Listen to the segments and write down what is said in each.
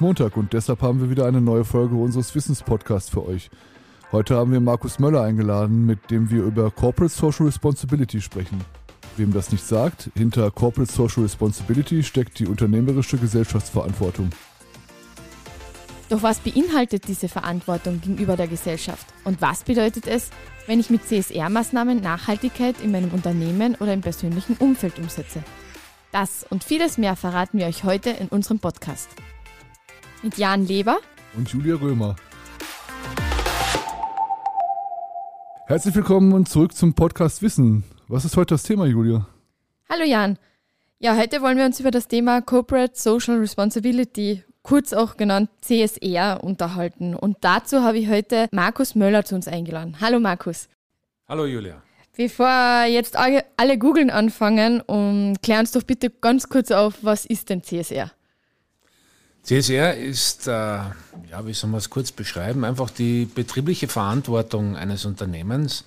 Montag und deshalb haben wir wieder eine neue Folge unseres Wissenspodcasts für euch. Heute haben wir Markus Möller eingeladen, mit dem wir über Corporate Social Responsibility sprechen. Wem das nicht sagt, hinter Corporate Social Responsibility steckt die unternehmerische Gesellschaftsverantwortung. Doch was beinhaltet diese Verantwortung gegenüber der Gesellschaft? Und was bedeutet es, wenn ich mit CSR-Maßnahmen Nachhaltigkeit in meinem Unternehmen oder im persönlichen Umfeld umsetze? Das und vieles mehr verraten wir euch heute in unserem Podcast. Mit Jan Leber und Julia Römer. Herzlich willkommen und zurück zum Podcast Wissen. Was ist heute das Thema, Julia? Hallo Jan. Ja, heute wollen wir uns über das Thema Corporate Social Responsibility, kurz auch genannt CSR, unterhalten. Und dazu habe ich heute Markus Möller zu uns eingeladen. Hallo Markus. Hallo Julia. Bevor jetzt alle googeln anfangen, um, klär uns doch bitte ganz kurz auf, was ist denn CSR? CSR ist, äh, ja, wie soll man es kurz beschreiben, einfach die betriebliche Verantwortung eines Unternehmens,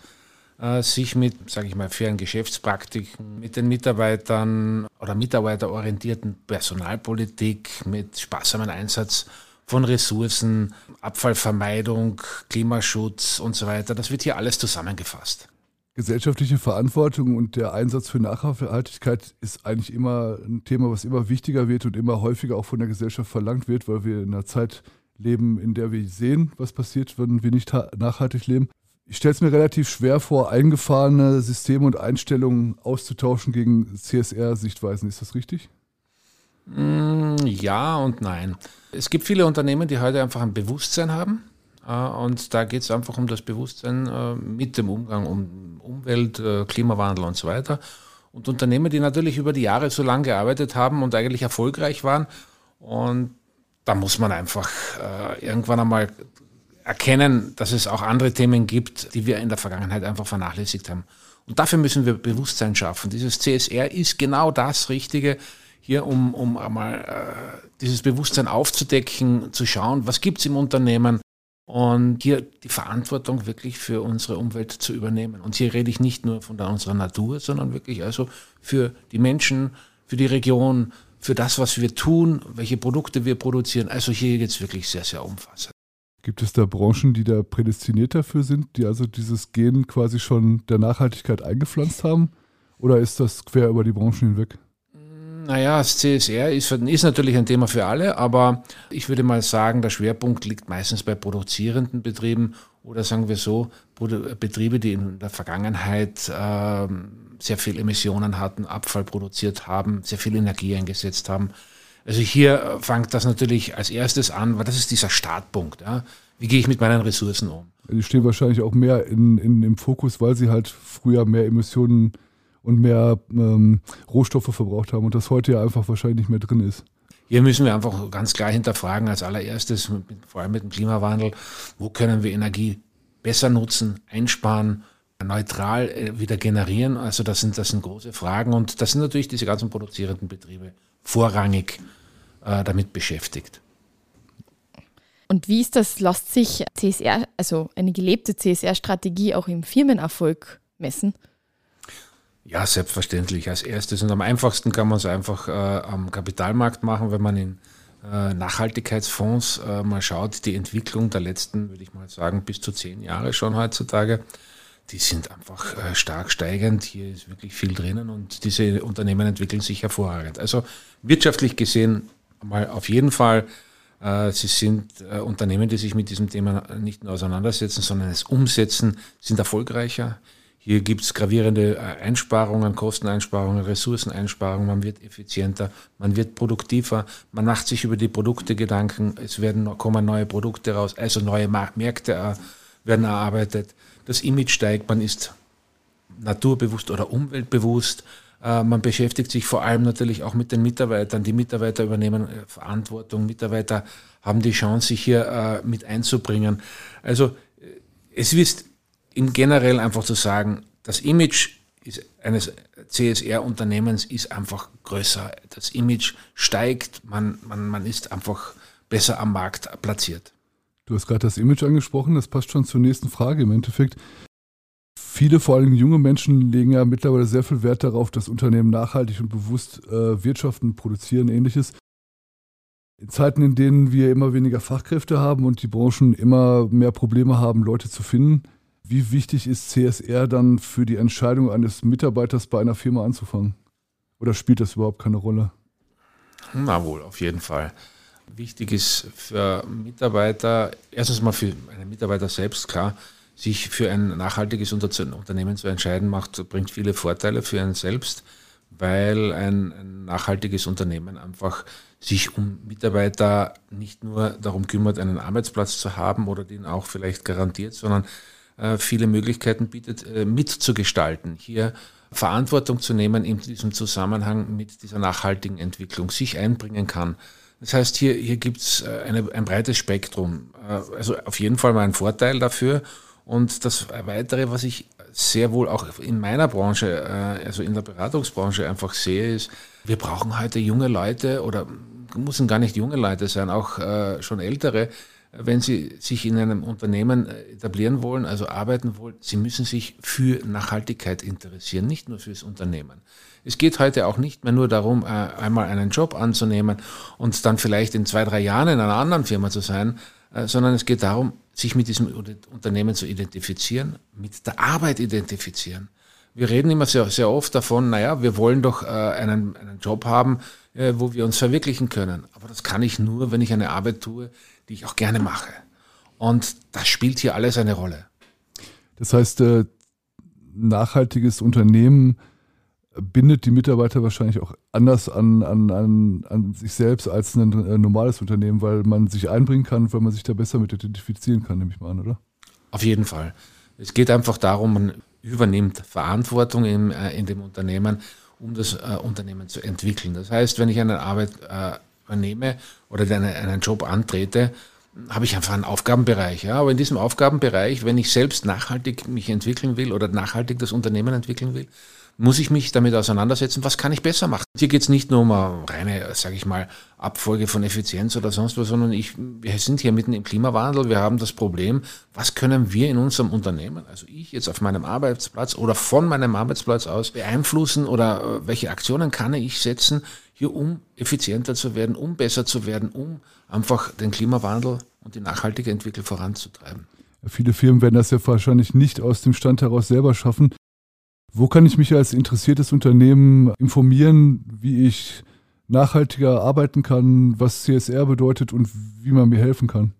äh, sich mit, sage ich mal, fairen Geschäftspraktiken, mit den Mitarbeitern oder mitarbeiterorientierten Personalpolitik, mit sparsamen Einsatz von Ressourcen, Abfallvermeidung, Klimaschutz und so weiter, das wird hier alles zusammengefasst. Gesellschaftliche Verantwortung und der Einsatz für Nachhaltigkeit ist eigentlich immer ein Thema, was immer wichtiger wird und immer häufiger auch von der Gesellschaft verlangt wird, weil wir in einer Zeit leben, in der wir sehen, was passiert, wenn wir nicht nachhaltig leben. Ich stelle es mir relativ schwer vor, eingefahrene Systeme und Einstellungen auszutauschen gegen CSR-Sichtweisen. Ist das richtig? Mm, ja und nein. Es gibt viele Unternehmen, die heute einfach ein Bewusstsein haben und da geht es einfach um das Bewusstsein äh, mit dem Umgang um Umwelt, äh, Klimawandel und so weiter. Und Unternehmen, die natürlich über die Jahre so lange gearbeitet haben und eigentlich erfolgreich waren. Und da muss man einfach irgendwann einmal erkennen, dass es auch andere Themen gibt, die wir in der Vergangenheit einfach vernachlässigt haben. Und dafür müssen wir Bewusstsein schaffen. Dieses CSR ist genau das Richtige hier, um, um einmal äh, dieses Bewusstsein aufzudecken, zu schauen, was gibt es im Unternehmen, und hier die Verantwortung wirklich für unsere Umwelt zu übernehmen. Und hier rede ich nicht nur von unserer Natur, sondern wirklich also für die Menschen, für die Region, für das, was wir tun, welche Produkte wir produzieren. Also hier geht es wirklich sehr, sehr umfassend. Gibt es da Branchen, die da prädestiniert dafür sind, die also dieses Gen quasi schon der Nachhaltigkeit eingepflanzt haben? Oder ist das quer über die Branchen hinweg? Naja, das CSR ist, ist, natürlich ein Thema für alle, aber ich würde mal sagen, der Schwerpunkt liegt meistens bei produzierenden Betrieben oder sagen wir so, Betriebe, die in der Vergangenheit äh, sehr viel Emissionen hatten, Abfall produziert haben, sehr viel Energie eingesetzt haben. Also hier fängt das natürlich als erstes an, weil das ist dieser Startpunkt. Ja? Wie gehe ich mit meinen Ressourcen um? Die stehen wahrscheinlich auch mehr in, in, im Fokus, weil sie halt früher mehr Emissionen und mehr ähm, Rohstoffe verbraucht haben und das heute ja einfach wahrscheinlich nicht mehr drin ist. Hier müssen wir einfach ganz klar hinterfragen, als allererstes, vor allem mit dem Klimawandel, wo können wir Energie besser nutzen, einsparen, neutral äh, wieder generieren. Also das sind, das sind große Fragen und das sind natürlich diese ganzen produzierenden Betriebe vorrangig äh, damit beschäftigt. Und wie ist das? Lässt sich CSR, also eine gelebte CSR-Strategie auch im Firmenerfolg messen? Ja, selbstverständlich. Als erstes und am einfachsten kann man es einfach äh, am Kapitalmarkt machen, wenn man in äh, Nachhaltigkeitsfonds äh, mal schaut, die Entwicklung der letzten, würde ich mal sagen, bis zu zehn Jahre schon heutzutage, die sind einfach äh, stark steigend. Hier ist wirklich viel drinnen und diese Unternehmen entwickeln sich hervorragend. Also wirtschaftlich gesehen mal auf jeden Fall. Äh, sie sind äh, Unternehmen, die sich mit diesem Thema nicht nur auseinandersetzen, sondern es umsetzen, sind erfolgreicher. Hier gibt es gravierende äh, Einsparungen, Kosteneinsparungen, Ressourceneinsparungen. Man wird effizienter, man wird produktiver, man macht sich über die Produkte Gedanken. Es werden, kommen neue Produkte raus, also neue Märkte äh, werden erarbeitet. Das Image steigt, man ist naturbewusst oder umweltbewusst. Äh, man beschäftigt sich vor allem natürlich auch mit den Mitarbeitern. Die Mitarbeiter übernehmen Verantwortung. Mitarbeiter haben die Chance, sich hier mit einzubringen. Also es ist im generell einfach zu sagen, das Image eines CSR-Unternehmens ist einfach größer. Das Image steigt, man, man, man ist einfach besser am Markt platziert. Du hast gerade das Image angesprochen, das passt schon zur nächsten Frage im Endeffekt. Viele, vor allem junge Menschen, legen ja mittlerweile sehr viel Wert darauf, dass Unternehmen nachhaltig und bewusst äh, wirtschaften, produzieren, ähnliches. In Zeiten, in denen wir immer weniger Fachkräfte haben und die Branchen immer mehr Probleme haben, Leute zu finden, wie wichtig ist CSR dann für die Entscheidung eines Mitarbeiters bei einer Firma anzufangen? Oder spielt das überhaupt keine Rolle? Na wohl, auf jeden Fall. Wichtig ist für Mitarbeiter, erstens mal für einen Mitarbeiter selbst, klar, sich für ein nachhaltiges Unternehmen zu entscheiden, macht, bringt viele Vorteile für einen selbst, weil ein, ein nachhaltiges Unternehmen einfach sich um Mitarbeiter nicht nur darum kümmert, einen Arbeitsplatz zu haben oder den auch vielleicht garantiert, sondern viele Möglichkeiten bietet, äh, mitzugestalten, hier Verantwortung zu nehmen in diesem Zusammenhang mit dieser nachhaltigen Entwicklung, sich einbringen kann. Das heißt, hier, hier gibt es äh, ein breites Spektrum. Äh, also auf jeden Fall mal ein Vorteil dafür. Und das Weitere, was ich sehr wohl auch in meiner Branche, äh, also in der Beratungsbranche einfach sehe, ist, wir brauchen heute junge Leute oder müssen gar nicht junge Leute sein, auch äh, schon ältere, wenn sie sich in einem Unternehmen etablieren wollen, also arbeiten wollen, sie müssen sich für Nachhaltigkeit interessieren, nicht nur fürs Unternehmen. Es geht heute auch nicht mehr nur darum, einmal einen Job anzunehmen und dann vielleicht in zwei, drei Jahren in einer anderen Firma zu sein, sondern es geht darum, sich mit diesem Unternehmen zu identifizieren, mit der Arbeit identifizieren. Wir reden immer sehr, sehr oft davon, naja, wir wollen doch äh, einen, einen Job haben, äh, wo wir uns verwirklichen können. Aber das kann ich nur, wenn ich eine Arbeit tue, die ich auch gerne mache. Und das spielt hier alles eine Rolle. Das heißt, äh, nachhaltiges Unternehmen bindet die Mitarbeiter wahrscheinlich auch anders an, an, an, an sich selbst als ein äh, normales Unternehmen, weil man sich einbringen kann, weil man sich da besser mit identifizieren kann, nehme ich mal an, oder? Auf jeden Fall. Es geht einfach darum, man übernimmt Verantwortung im, äh, in dem Unternehmen, um das äh, Unternehmen zu entwickeln. Das heißt, wenn ich eine Arbeit äh, übernehme oder einen, einen Job antrete, habe ich einfach einen Aufgabenbereich. Ja? Aber in diesem Aufgabenbereich, wenn ich selbst nachhaltig mich entwickeln will oder nachhaltig das Unternehmen entwickeln will, muss ich mich damit auseinandersetzen, was kann ich besser machen. Hier geht es nicht nur um eine reine, sage ich mal, Abfolge von Effizienz oder sonst was, sondern ich, wir sind hier mitten im Klimawandel, wir haben das Problem, was können wir in unserem Unternehmen, also ich jetzt auf meinem Arbeitsplatz oder von meinem Arbeitsplatz aus beeinflussen oder äh, welche Aktionen kann ich setzen, hier um effizienter zu werden, um besser zu werden, um einfach den Klimawandel und die nachhaltige Entwicklung voranzutreiben. Viele Firmen werden das ja wahrscheinlich nicht aus dem Stand heraus selber schaffen. Wo kann ich mich als interessiertes Unternehmen informieren, wie ich nachhaltiger arbeiten kann, was CSR bedeutet und wie man mir helfen kann?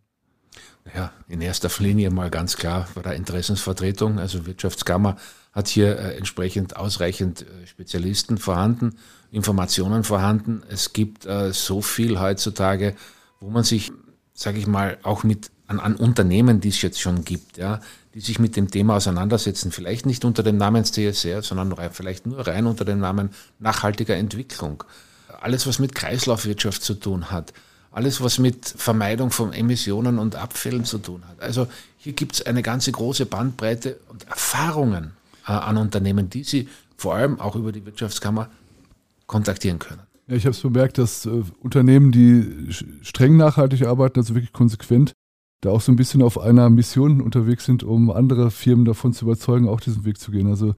Ja, in erster Linie mal ganz klar bei der Interessensvertretung. Also Wirtschaftskammer hat hier äh, entsprechend ausreichend äh, Spezialisten vorhanden, Informationen vorhanden. Es gibt äh, so viel heutzutage, wo man sich, sage ich mal, auch mit an, an Unternehmen, die es jetzt schon gibt, ja, die sich mit dem Thema auseinandersetzen. Vielleicht nicht unter dem Namen CSR, sondern vielleicht nur rein unter dem Namen nachhaltiger Entwicklung. Alles, was mit Kreislaufwirtschaft zu tun hat. Alles, was mit Vermeidung von Emissionen und Abfällen zu tun hat. Also hier gibt es eine ganze große Bandbreite und Erfahrungen äh, an Unternehmen, die Sie vor allem auch über die Wirtschaftskammer kontaktieren können. Ja, ich habe es bemerkt, dass äh, Unternehmen, die streng nachhaltig arbeiten, also wirklich konsequent, da auch so ein bisschen auf einer Mission unterwegs sind, um andere Firmen davon zu überzeugen, auch diesen Weg zu gehen. Also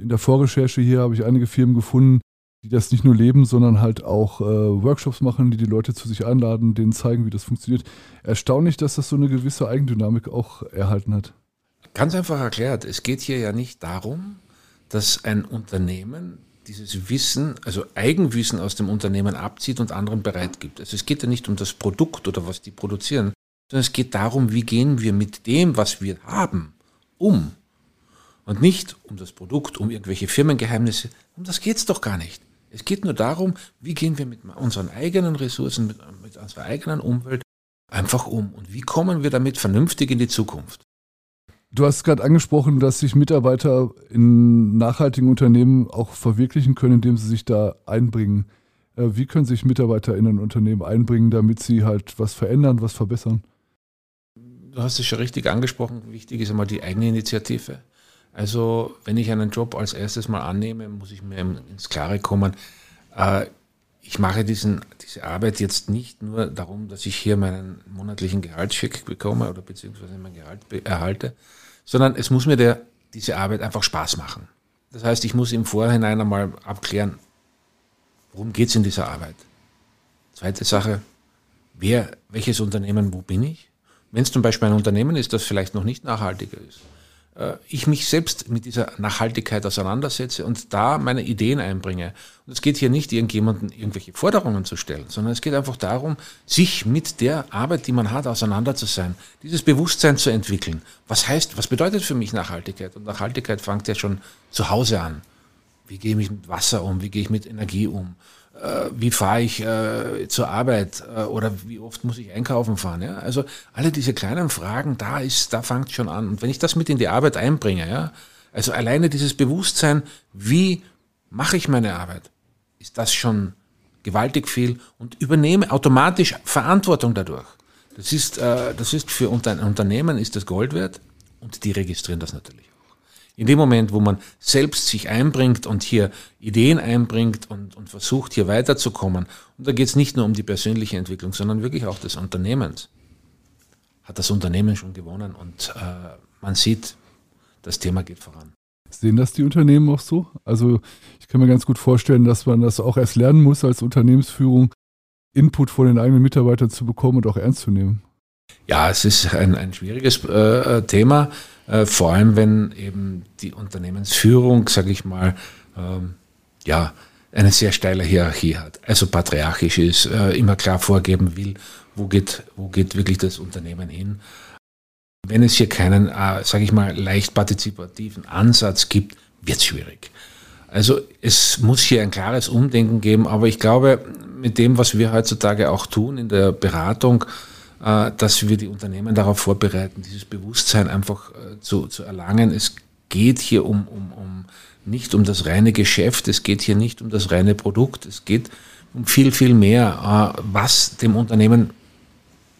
in der Vorrecherche hier habe ich einige Firmen gefunden, die das nicht nur leben, sondern halt auch äh, Workshops machen, die die Leute zu sich einladen, denen zeigen, wie das funktioniert. Erstaunlich, dass das so eine gewisse Eigendynamik auch erhalten hat. Ganz einfach erklärt, es geht hier ja nicht darum, dass ein Unternehmen dieses Wissen, also Eigenwissen aus dem Unternehmen abzieht und anderen bereitgibt. Also es geht ja nicht um das Produkt oder was die produzieren, sondern es geht darum, wie gehen wir mit dem, was wir haben, um. Und nicht um das Produkt, um irgendwelche Firmengeheimnisse. Um das geht es doch gar nicht. Es geht nur darum, wie gehen wir mit unseren eigenen Ressourcen, mit, mit unserer eigenen Umwelt einfach um und wie kommen wir damit vernünftig in die Zukunft. Du hast gerade angesprochen, dass sich Mitarbeiter in nachhaltigen Unternehmen auch verwirklichen können, indem sie sich da einbringen. Äh, wie können sich Mitarbeiter in ein Unternehmen einbringen, damit sie halt was verändern, was verbessern? du hast es schon richtig angesprochen, wichtig ist einmal die eigene Initiative. Also wenn ich einen Job als erstes mal annehme, muss ich mir ins Klare kommen, äh, ich mache diesen, diese Arbeit jetzt nicht nur darum, dass ich hier meinen monatlichen Gehaltscheck bekomme oder beziehungsweise mein Gehalt erhalte, sondern es muss mir der, diese Arbeit einfach Spaß machen. Das heißt, ich muss im Vorhinein einmal abklären, worum geht es in dieser Arbeit. Zweite Sache, wer, welches Unternehmen, wo bin ich? Wenn es zum Beispiel ein Unternehmen ist, das vielleicht noch nicht nachhaltiger ist, ich mich selbst mit dieser Nachhaltigkeit auseinandersetze und da meine Ideen einbringe. Und es geht hier nicht, irgendjemanden irgendwelche Forderungen zu stellen, sondern es geht einfach darum, sich mit der Arbeit, die man hat, auseinander zu sein, dieses Bewusstsein zu entwickeln. Was heißt, was bedeutet für mich Nachhaltigkeit? Und Nachhaltigkeit fängt ja schon zu Hause an. Wie gehe ich mit Wasser um? Wie gehe ich mit Energie um? Äh, wie fahre ich äh, zur Arbeit äh, oder wie oft muss ich einkaufen fahren. Ja? Also alle diese kleinen Fragen, da ist, da fängt schon an. Und wenn ich das mit in die Arbeit einbringe, ja, also alleine dieses Bewusstsein, wie mache ich meine Arbeit, ist das schon gewaltig viel und übernehme automatisch Verantwortung dadurch. Das ist, äh, das ist für ein Unternehmen ist das Gold wert und die registrieren das natürlich in dem Moment, wo man selbst sich einbringt und hier Ideen einbringt und, und versucht, hier weiterzukommen, und da geht es nicht nur um die persönliche Entwicklung, sondern wirklich auch des Unternehmens, hat das Unternehmen schon gewonnen und äh, man sieht, das Thema geht voran. Sehen das die Unternehmen auch so? Also ich kann mir ganz gut vorstellen, dass man das auch erst lernen muss als Unternehmensführung, Input von den eigenen Mitarbeitern zu bekommen und auch ernst zu nehmen. Ja, es ist ein, ein schwieriges äh, Thema. Äh, vor allem wenn eben die Unternehmensführung, sage ich mal, ähm, ja, eine sehr steile Hierarchie hat, also patriarchisch ist, äh, immer klar vorgeben will, wo geht, wo geht wirklich das Unternehmen hin. Wenn es hier keinen, äh, sage ich mal, leicht partizipativen Ansatz gibt, wird es schwierig. Also es muss hier ein klares Umdenken geben, aber ich glaube, mit dem, was wir heutzutage auch tun in der Beratung, dass wir die Unternehmen darauf vorbereiten, dieses Bewusstsein einfach äh, zu, zu erlangen. Es geht hier um, um, um nicht um das reine Geschäft, es geht hier nicht um das reine Produkt, es geht um viel, viel mehr, äh, was dem Unternehmen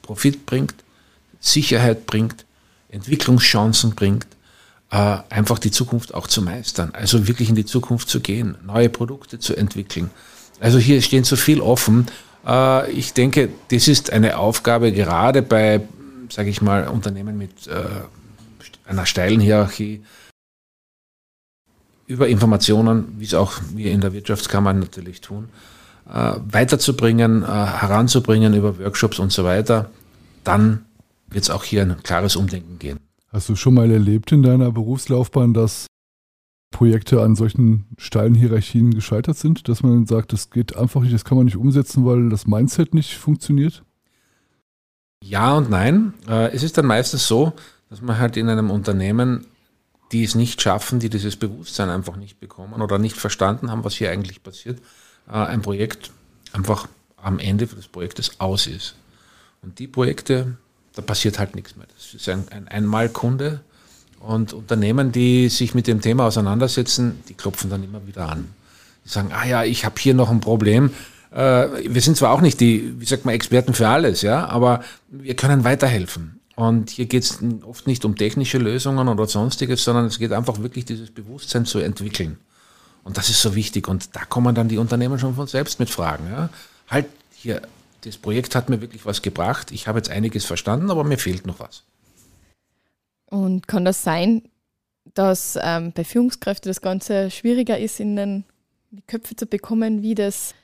Profit bringt, Sicherheit bringt, Entwicklungschancen bringt, einfach die Zukunft auch zu meistern, also wirklich in die Zukunft zu gehen, neue Produkte zu entwickeln. Also hier stehen so viel offen äh, ich denke, das ist eine Aufgabe gerade bei, sage ich mal, Unternehmen mit äh, einer steilen Hierarchie über Informationen, wie es auch wir in der Wirtschaftskammer natürlich tun, äh, weiterzubringen, heranzubringen über Workshops und so weiter. Dann wird es auch hier ein klares Umdenken gehen. Hast du schon mal erlebt in deiner Berufslaufbahn, dass Projekte an solchen steilen Hierarchien gescheitert sind, dass man sagt, das geht einfach nicht, das kann man nicht umsetzen, weil das Mindset nicht funktioniert? Ja und nein. Äh, es ist dann meistens so, dass man halt in einem Unternehmen, die es nicht schaffen, die dieses Bewusstsein einfach nicht bekommen oder nicht verstanden haben, was hier eigentlich passiert, äh, ein Projekt einfach am Ende des Projektes aus ist. Und die Projekte, da passiert halt nichts mehr. Das ist ein, ein Einmalkunde, und Unternehmen, die sich mit dem Thema auseinandersetzen, die klopfen dann immer wieder an. Die sagen, ah ja, ich habe hier noch ein Problem. Äh, wir sind zwar auch nicht die, wie sagt man, Experten für alles, ja, aber wir können weiterhelfen. Und hier geht es oft nicht um technische Lösungen oder sonstiges, sondern es geht einfach wirklich dieses Bewusstsein zu entwickeln. Und das ist so wichtig. Und da kommen dann die Unternehmen schon von selbst mit Fragen. Ja. Halt hier, das Projekt hat mir wirklich was gebracht. Ich habe jetzt einiges verstanden, aber mir fehlt noch was. Und kann das sein, dass ähm, bei Führungskräften das Ganze schwieriger ist, in den, die Köpfe zu bekommen, wie das,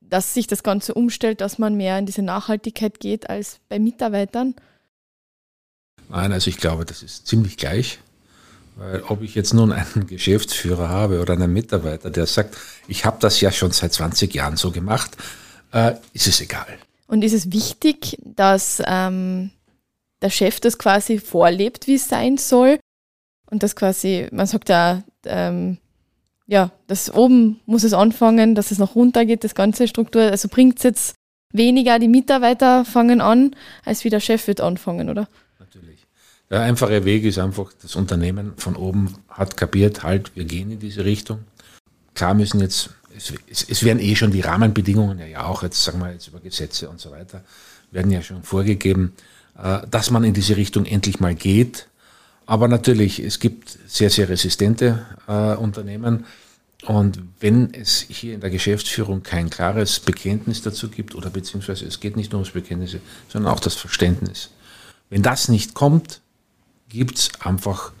dass sich das Ganze umstellt, dass man mehr in diese Nachhaltigkeit geht als bei Mitarbeitern? Nein, also ich glaube, das ist ziemlich gleich. Weil ob ich jetzt nun einen Geschäftsführer habe oder einen Mitarbeiter, der sagt, ich habe das ja schon seit 20 Jahren so gemacht, äh, ist es egal. Und ist es wichtig, dass ähm, der Chef das quasi vorlebt, wie es sein soll. Und das quasi, man sagt ja, ähm, ja, das oben muss es anfangen, dass es noch runter geht, das ganze Struktur. Also bringt es jetzt weniger, die Mitarbeiter fangen an, als wie der Chef wird anfangen, oder? Natürlich. Der einfache Weg ist einfach, das Unternehmen von oben hat kapiert, halt, wir gehen in diese Richtung. Klar müssen jetzt, es, es, es werden eh schon die Rahmenbedingungen, ja, ja auch jetzt sagen wir jetzt über Gesetze und so weiter, werden ja schon vorgegeben. Äh, dass man in diese Richtung endlich mal geht. Aber natürlich, es gibt sehr, sehr resistente äh, Unternehmen. Und wenn es hier in der Geschäftsführung kein klares Bekenntnis dazu gibt, oder beziehungsweise es geht nicht nur ums Bekenntnis, sondern auch das Verständnis. Wenn das nicht kommt, gibt es einfach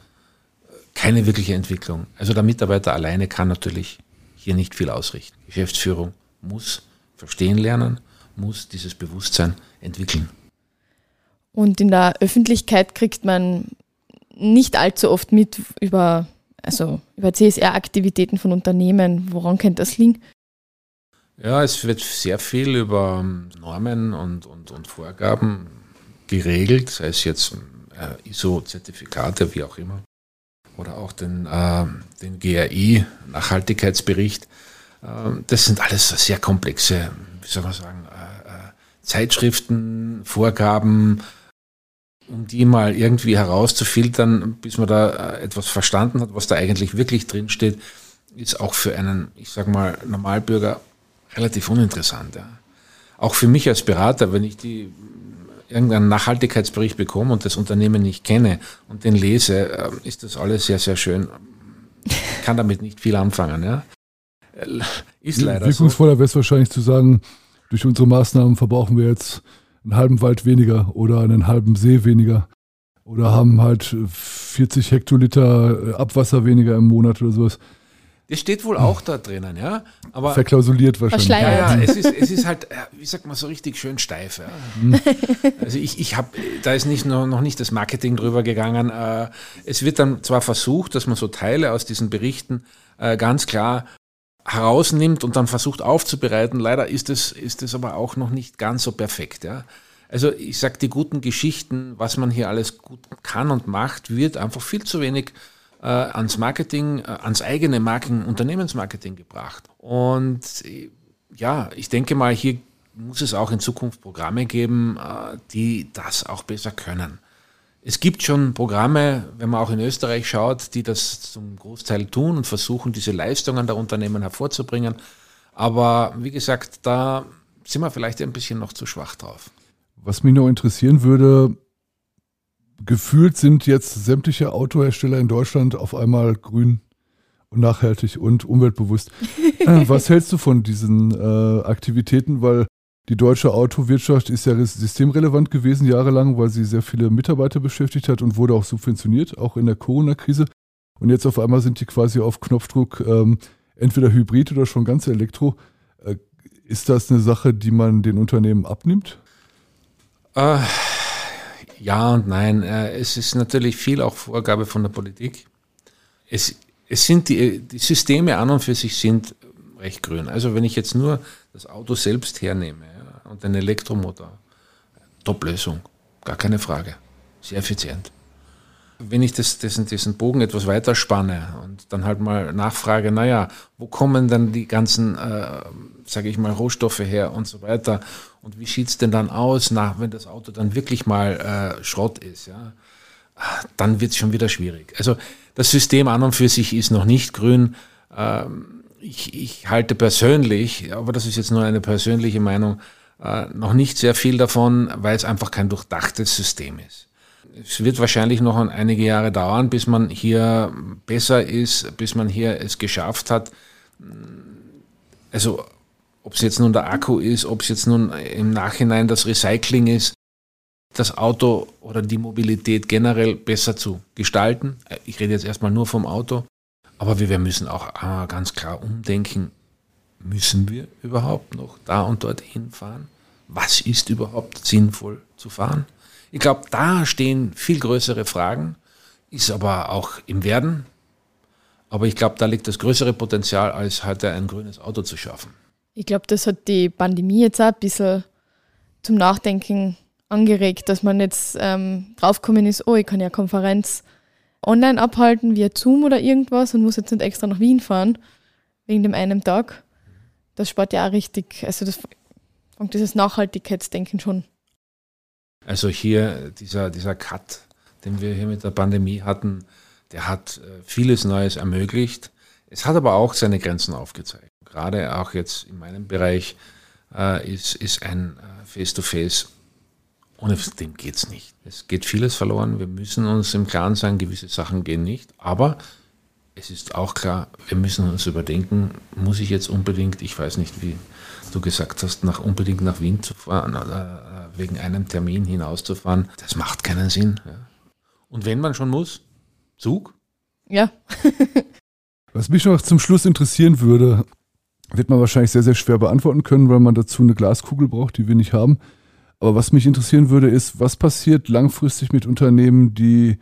keine wirkliche Entwicklung. Also der Mitarbeiter alleine kann natürlich hier nicht viel ausrichten. Geschäftsführung muss verstehen lernen, muss dieses Bewusstsein entwickeln. Und in der Öffentlichkeit kriegt man nicht allzu oft mit über, also über CSR-Aktivitäten von Unternehmen. Woran könnte das liegen? Ja, es wird sehr viel über Normen und, und, und Vorgaben geregelt, sei es jetzt äh, ISO-Zertifikate, wie auch immer, oder auch den, äh, den GRI-Nachhaltigkeitsbericht. Äh, das sind alles sehr komplexe, wie soll man sagen, äh, äh, Zeitschriften, Vorgaben, um die mal irgendwie herauszufiltern, bis man da äh, etwas verstanden hat, was da eigentlich wirklich drinsteht, ist auch für einen, ich sage mal, Normalbürger relativ uninteressant. Ja. Auch für mich als Berater, wenn ich die irgendeinen Nachhaltigkeitsbericht bekomme und das Unternehmen nicht kenne und den lese, äh, ist das alles sehr, sehr schön. Ich kann damit nicht viel anfangen. Ja. Ist leider Wirkungsvoller so. wäre es wahrscheinlich zu sagen, durch unsere Maßnahmen verbrauchen wir jetzt einen halben Wald weniger oder einen halben See weniger oder haben halt 40 Hektoliter Abwasser weniger im Monat oder sowas. Das steht wohl auch da drinnen, ja. Aber Verklausuliert wahrscheinlich. Ja, ja, es ist, es ist halt, wie sagt man, so richtig schön steif. Ja. Mhm. Also ich, ich habe, da ist nicht noch, noch nicht das Marketing drüber gegangen. Äh, es wird dann zwar versucht, dass man so Teile aus diesen Berichten äh, ganz klar herausnimmt und dann versucht aufzubereiten. Leider ist es, ist es aber auch noch nicht ganz so perfekt. Ja. Also ich sage, die guten Geschichten, was man hier alles gut kann und macht, wird einfach viel zu wenig äh, ans Marketing, äh, ans eigene Marken Unternehmensmarketing gebracht. Und äh, ja, ich denke mal, hier muss es auch in Zukunft Programme geben, äh, die das auch besser können. Es gibt schon Programme, wenn man auch in Österreich schaut, die das zum Großteil tun und versuchen, diese Leistungen der Unternehmen hervorzubringen. Aber wie gesagt, da sind wir vielleicht ein bisschen noch zu schwach drauf. Was mich noch interessieren würde, gefühlt sind jetzt sämtliche Autohersteller in Deutschland auf einmal grün und nachhaltig und umweltbewusst. Äh, was hältst du von diesen äh, Aktivitäten? Weil die deutsche Autowirtschaft ist ja systemrelevant gewesen jahrelang, weil sie sehr viele Mitarbeiter beschäftigt hat und wurde auch subventioniert, auch in der Corona-Krise. Und jetzt auf einmal sind die quasi auf Knopfdruck ähm, entweder Hybrid oder schon ganz Elektro. Äh, ist das eine Sache, die man den Unternehmen abnimmt? Äh, ja und nein. Äh, es ist natürlich viel auch Vorgabe von der Politik. Es, es sind die, die Systeme an und für sich sind recht grün. Also wenn ich jetzt nur das Auto selbst hernehme, und ein Elektromotor. Top-Lösung, gar keine Frage. Sehr effizient. Wenn ich das, diesen, diesen Bogen etwas weiter spanne und dann halt mal nachfrage, naja, wo kommen dann die ganzen, äh, sage ich mal, Rohstoffe her und so weiter und wie sieht es denn dann aus, nach, wenn das Auto dann wirklich mal äh, Schrott ist, ja, dann wird es schon wieder schwierig. Also das System an und für sich ist noch nicht grün. Ähm, ich, ich halte persönlich, aber das ist jetzt nur eine persönliche Meinung, äh, noch nicht sehr viel davon, weil es einfach kein durchdachtes System ist. Es wird wahrscheinlich noch einige Jahre dauern, bis man hier besser ist, bis man hier es geschafft hat. Also ob es jetzt nun der Akku ist, ob es jetzt nun im Nachhinein das Recycling ist, das Auto oder die Mobilität generell besser zu gestalten. Ich rede jetzt erstmal nur vom Auto, aber wir müssen auch äh, ganz klar umdenken, müssen wir überhaupt noch da und dort hinfahren? Was ist überhaupt sinnvoll zu fahren? Ich glaube, da stehen viel größere Fragen, ist aber auch im Werden. Aber ich glaube, da liegt das größere Potenzial, als heute ein grünes Auto zu schaffen. Ich glaube, das hat die Pandemie jetzt auch ein bisschen zum Nachdenken angeregt, dass man jetzt ähm, draufgekommen ist, oh, ich kann ja Konferenz online abhalten via Zoom oder irgendwas und muss jetzt nicht extra nach Wien fahren, wegen dem einen Tag das spart ja auch richtig, also das und dieses Nachhaltigkeitsdenken schon. Also hier dieser, dieser Cut, den wir hier mit der Pandemie hatten, der hat äh, vieles Neues ermöglicht. Es hat aber auch seine Grenzen aufgezeigt. Gerade auch jetzt in meinem Bereich äh, ist, ist ein äh, Face-to-Face, -face, ohne dem geht es nicht. Es geht vieles verloren. Wir müssen uns im Klaren sein, gewisse Sachen gehen nicht. Aber es ist auch klar, wir müssen uns überdenken, muss ich jetzt unbedingt, ich weiß nicht, wie du gesagt hast, nach, unbedingt nach Wien zu fahren oder äh, wegen einem Termin hinauszufahren, das macht keinen Sinn. Ja. Und wenn man schon muss, Zug? Ja. Was mich noch zum Schluss interessieren würde, wird man wahrscheinlich sehr, sehr schwer beantworten können, weil man dazu eine Glaskugel braucht, die wir nicht haben. Aber was mich interessieren würde, ist, was passiert langfristig mit Unternehmen, die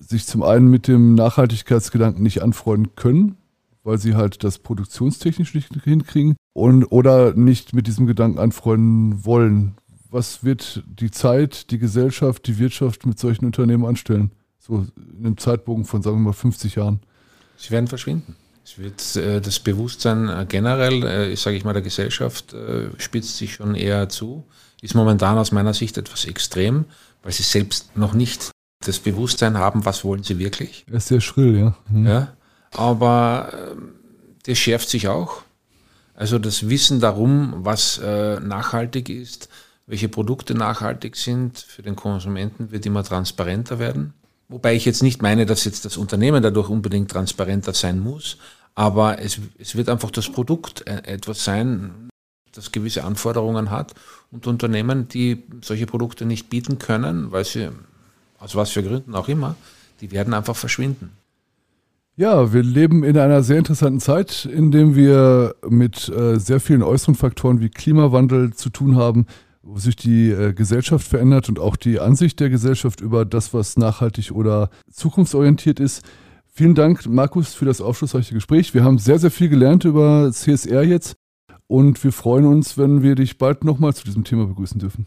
sich zum einen mit dem Nachhaltigkeitsgedanken nicht anfreunden können, weil sie halt das produktionstechnisch nicht hinkriegen und oder nicht mit diesem Gedanken anfreunden wollen. Was wird die Zeit, die Gesellschaft, die Wirtschaft mit solchen Unternehmen anstellen? So in einem Zeitbogen von, sagen wir mal, 50 Jahren. Sie werden verschwinden. Es wird äh, das Bewusstsein äh, generell, äh, sage ich mal, der Gesellschaft spitzt sich schon eher zu. Ist momentan aus meiner Sicht etwas extrem, weil sie selbst noch nicht das Bewusstsein haben, was wollen sie wirklich. Er ist sehr schrill, ja. Mhm. ja aber ähm, das schärft sich auch. Also das Wissen darum, was äh, nachhaltig ist, welche Produkte nachhaltig sind für den Konsumenten, wird immer transparenter werden. Wobei ich jetzt nicht meine, dass jetzt das Unternehmen dadurch unbedingt transparenter sein muss, aber es, es wird einfach das Produkt äh, etwas sein, das gewisse Anforderungen hat und Unternehmen, die solche Produkte nicht bieten können, weil sie aus was für Gründen auch immer, die werden einfach verschwinden. Ja, wir leben in einer sehr interessanten Zeit, in dem wir mit äh, sehr vielen äußeren Faktoren wie Klimawandel zu tun haben, wo sich die äh, Gesellschaft verändert und auch die Ansicht der Gesellschaft über das, was nachhaltig oder zukunftsorientiert ist. Vielen Dank, Markus, für das aufschlussreiche Gespräch. Wir haben sehr, sehr viel gelernt über CSR jetzt und wir freuen uns, wenn wir dich bald nochmal zu diesem Thema begrüßen dürfen.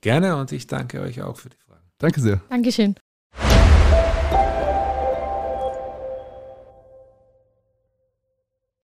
Gerne und ich danke euch auch für die. Danke sehr. Dankeschön.